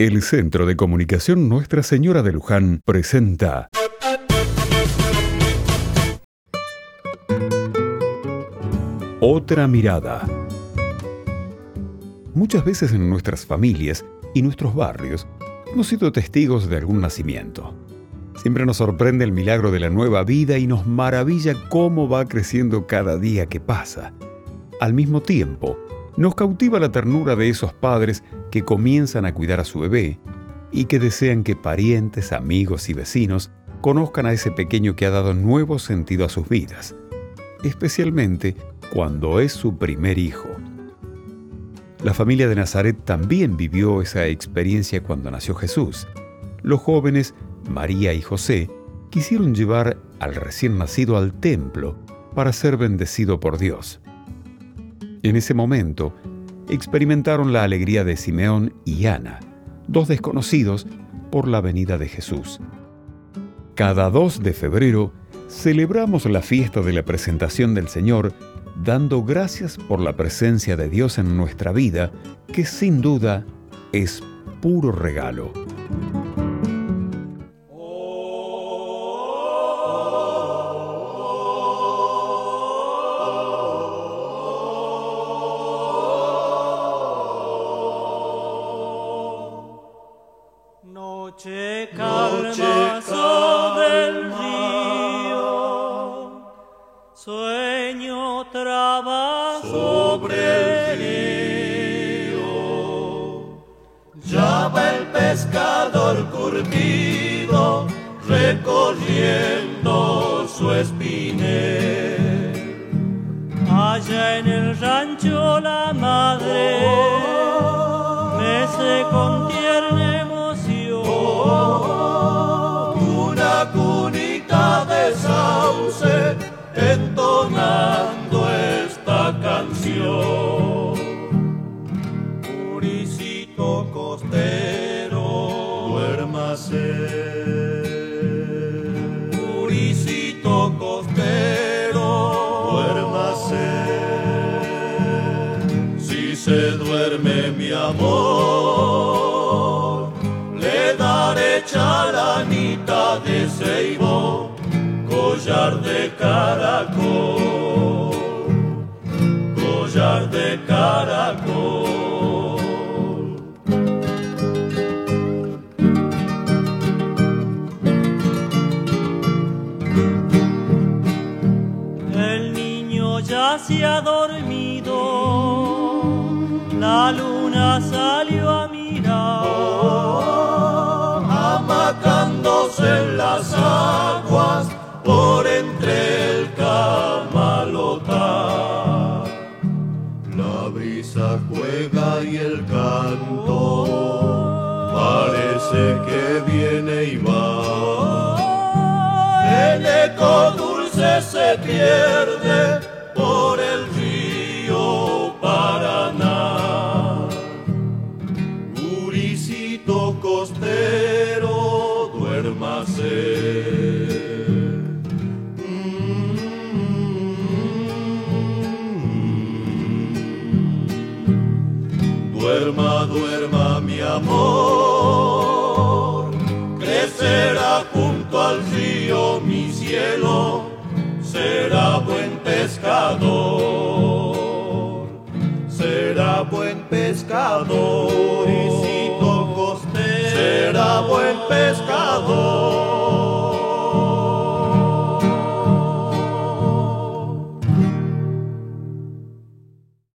El Centro de Comunicación Nuestra Señora de Luján presenta Otra mirada. Muchas veces en nuestras familias y nuestros barrios hemos sido testigos de algún nacimiento. Siempre nos sorprende el milagro de la nueva vida y nos maravilla cómo va creciendo cada día que pasa. Al mismo tiempo, nos cautiva la ternura de esos padres que comienzan a cuidar a su bebé y que desean que parientes, amigos y vecinos conozcan a ese pequeño que ha dado nuevo sentido a sus vidas, especialmente cuando es su primer hijo. La familia de Nazaret también vivió esa experiencia cuando nació Jesús. Los jóvenes, María y José, quisieron llevar al recién nacido al templo para ser bendecido por Dios. En ese momento, experimentaron la alegría de Simeón y Ana, dos desconocidos por la venida de Jesús. Cada 2 de febrero celebramos la fiesta de la presentación del Señor, dando gracias por la presencia de Dios en nuestra vida, que sin duda es puro regalo. Calma sobre el río, sueño trabajo sobre el río. Ya va el pescador curtido recorriendo su espinel. Allá en el rancho la madre mece con entonando esta canción. Puricito costero, duérmase. Puricito costero, duérmase. Si se duerme mi amor, le daré charanita de ceibo, collar de caracol, collar de caracol. El niño ya se ha dormido, la luna salió a mirar. Se pierde por el río Paraná. Uricito costero, duérmase. Duerma, duerma mi amor, crecerá junto al río mi cielo, será buen pescador, será buen pescador, Uricito costero, será buen pescador.